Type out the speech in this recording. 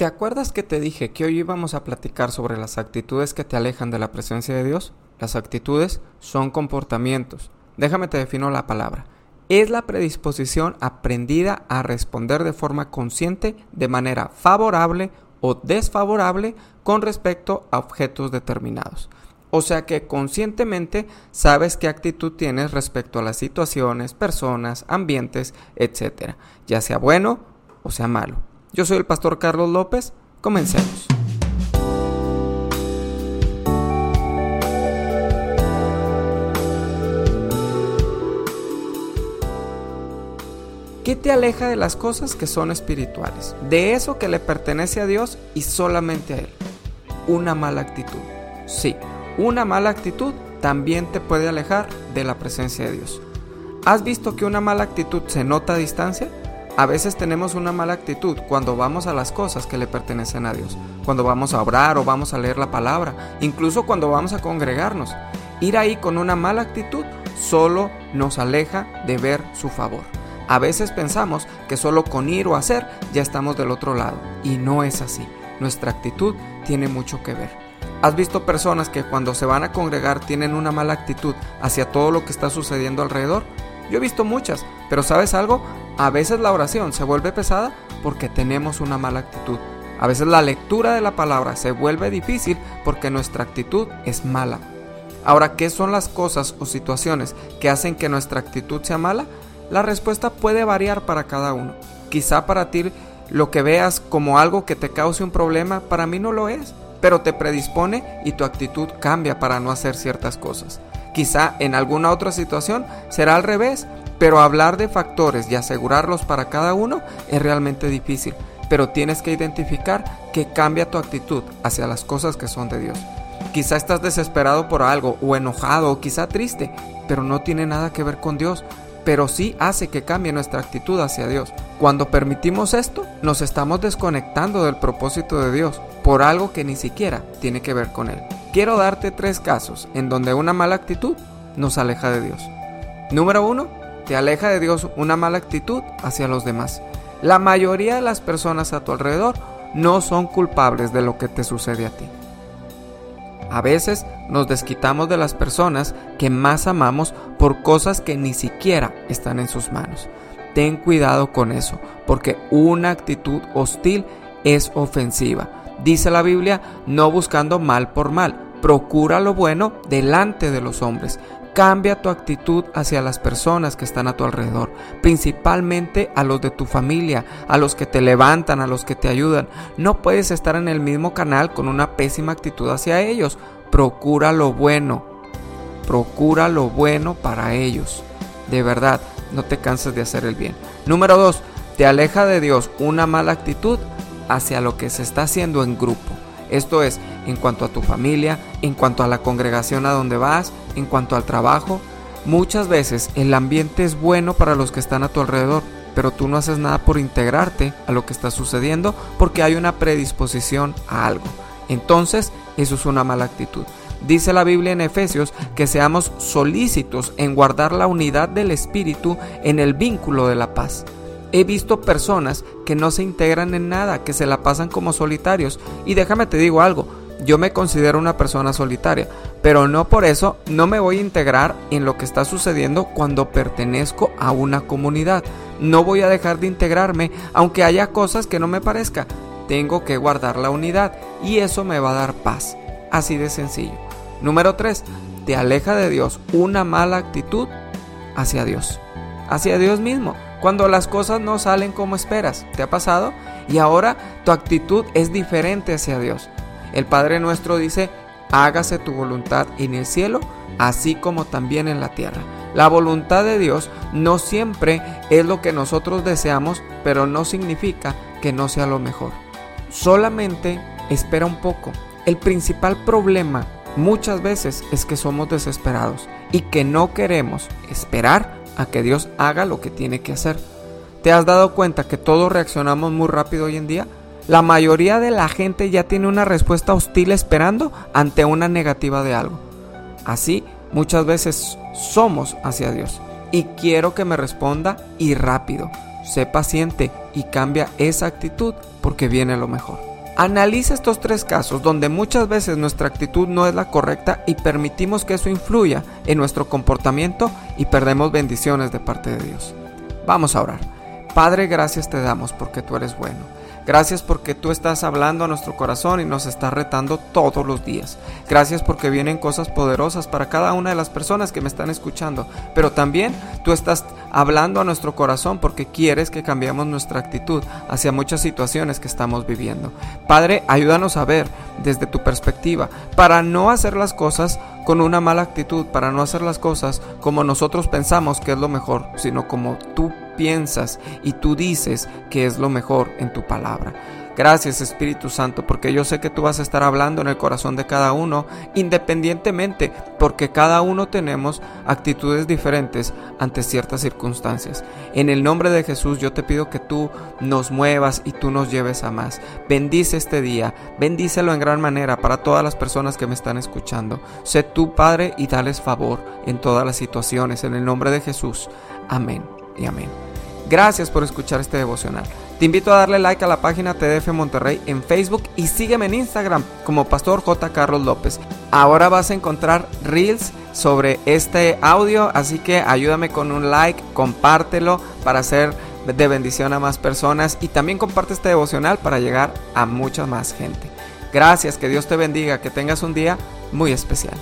¿Te acuerdas que te dije que hoy íbamos a platicar sobre las actitudes que te alejan de la presencia de Dios? Las actitudes son comportamientos. Déjame te defino la palabra. Es la predisposición aprendida a responder de forma consciente de manera favorable o desfavorable con respecto a objetos determinados. O sea que conscientemente sabes qué actitud tienes respecto a las situaciones, personas, ambientes, etc. Ya sea bueno o sea malo. Yo soy el pastor Carlos López. Comencemos. ¿Qué te aleja de las cosas que son espirituales? De eso que le pertenece a Dios y solamente a Él. Una mala actitud. Sí, una mala actitud también te puede alejar de la presencia de Dios. ¿Has visto que una mala actitud se nota a distancia? A veces tenemos una mala actitud cuando vamos a las cosas que le pertenecen a Dios, cuando vamos a orar o vamos a leer la palabra, incluso cuando vamos a congregarnos. Ir ahí con una mala actitud solo nos aleja de ver su favor. A veces pensamos que solo con ir o hacer ya estamos del otro lado, y no es así. Nuestra actitud tiene mucho que ver. ¿Has visto personas que cuando se van a congregar tienen una mala actitud hacia todo lo que está sucediendo alrededor? Yo he visto muchas, pero ¿sabes algo? A veces la oración se vuelve pesada porque tenemos una mala actitud. A veces la lectura de la palabra se vuelve difícil porque nuestra actitud es mala. Ahora, ¿qué son las cosas o situaciones que hacen que nuestra actitud sea mala? La respuesta puede variar para cada uno. Quizá para ti lo que veas como algo que te cause un problema, para mí no lo es, pero te predispone y tu actitud cambia para no hacer ciertas cosas. Quizá en alguna otra situación será al revés, pero hablar de factores y asegurarlos para cada uno es realmente difícil, pero tienes que identificar que cambia tu actitud hacia las cosas que son de Dios. Quizá estás desesperado por algo o enojado o quizá triste, pero no tiene nada que ver con Dios, pero sí hace que cambie nuestra actitud hacia Dios. Cuando permitimos esto, nos estamos desconectando del propósito de Dios por algo que ni siquiera tiene que ver con Él. Quiero darte tres casos en donde una mala actitud nos aleja de Dios. Número uno, te aleja de Dios una mala actitud hacia los demás. La mayoría de las personas a tu alrededor no son culpables de lo que te sucede a ti. A veces nos desquitamos de las personas que más amamos por cosas que ni siquiera están en sus manos. Ten cuidado con eso, porque una actitud hostil es ofensiva. Dice la Biblia, no buscando mal por mal, procura lo bueno delante de los hombres. Cambia tu actitud hacia las personas que están a tu alrededor, principalmente a los de tu familia, a los que te levantan, a los que te ayudan. No puedes estar en el mismo canal con una pésima actitud hacia ellos. Procura lo bueno, procura lo bueno para ellos. De verdad, no te canses de hacer el bien. Número 2. Te aleja de Dios una mala actitud hacia lo que se está haciendo en grupo. Esto es, en cuanto a tu familia, en cuanto a la congregación a donde vas, en cuanto al trabajo. Muchas veces el ambiente es bueno para los que están a tu alrededor, pero tú no haces nada por integrarte a lo que está sucediendo porque hay una predisposición a algo. Entonces, eso es una mala actitud. Dice la Biblia en Efesios que seamos solícitos en guardar la unidad del Espíritu en el vínculo de la paz. He visto personas que no se integran en nada, que se la pasan como solitarios. Y déjame te digo algo, yo me considero una persona solitaria, pero no por eso no me voy a integrar en lo que está sucediendo cuando pertenezco a una comunidad. No voy a dejar de integrarme aunque haya cosas que no me parezca. Tengo que guardar la unidad y eso me va a dar paz. Así de sencillo. Número 3. Te aleja de Dios una mala actitud hacia Dios. Hacia Dios mismo cuando las cosas no salen como esperas. ¿Te ha pasado? Y ahora tu actitud es diferente hacia Dios. El Padre nuestro dice, hágase tu voluntad en el cielo, así como también en la tierra. La voluntad de Dios no siempre es lo que nosotros deseamos, pero no significa que no sea lo mejor. Solamente espera un poco. El principal problema muchas veces es que somos desesperados y que no queremos esperar a que Dios haga lo que tiene que hacer. ¿Te has dado cuenta que todos reaccionamos muy rápido hoy en día? La mayoría de la gente ya tiene una respuesta hostil esperando ante una negativa de algo. Así muchas veces somos hacia Dios. Y quiero que me responda y rápido. Sé paciente y cambia esa actitud porque viene lo mejor. Analiza estos tres casos donde muchas veces nuestra actitud no es la correcta y permitimos que eso influya en nuestro comportamiento y perdemos bendiciones de parte de Dios. Vamos a orar. Padre, gracias te damos porque tú eres bueno. Gracias porque tú estás hablando a nuestro corazón y nos estás retando todos los días. Gracias porque vienen cosas poderosas para cada una de las personas que me están escuchando. Pero también tú estás hablando a nuestro corazón porque quieres que cambiemos nuestra actitud hacia muchas situaciones que estamos viviendo. Padre, ayúdanos a ver desde tu perspectiva para no hacer las cosas con una mala actitud, para no hacer las cosas como nosotros pensamos que es lo mejor, sino como tú piensas y tú dices que es lo mejor en tu palabra. Gracias Espíritu Santo, porque yo sé que tú vas a estar hablando en el corazón de cada uno, independientemente, porque cada uno tenemos actitudes diferentes ante ciertas circunstancias. En el nombre de Jesús yo te pido que tú nos muevas y tú nos lleves a más. Bendice este día, bendícelo en gran manera para todas las personas que me están escuchando. Sé tú, Padre, y dales favor en todas las situaciones. En el nombre de Jesús. Amén y amén. Gracias por escuchar este devocional. Te invito a darle like a la página TDF Monterrey en Facebook y sígueme en Instagram como Pastor J. Carlos López. Ahora vas a encontrar reels sobre este audio, así que ayúdame con un like, compártelo para hacer de bendición a más personas y también comparte este devocional para llegar a mucha más gente. Gracias, que Dios te bendiga, que tengas un día muy especial.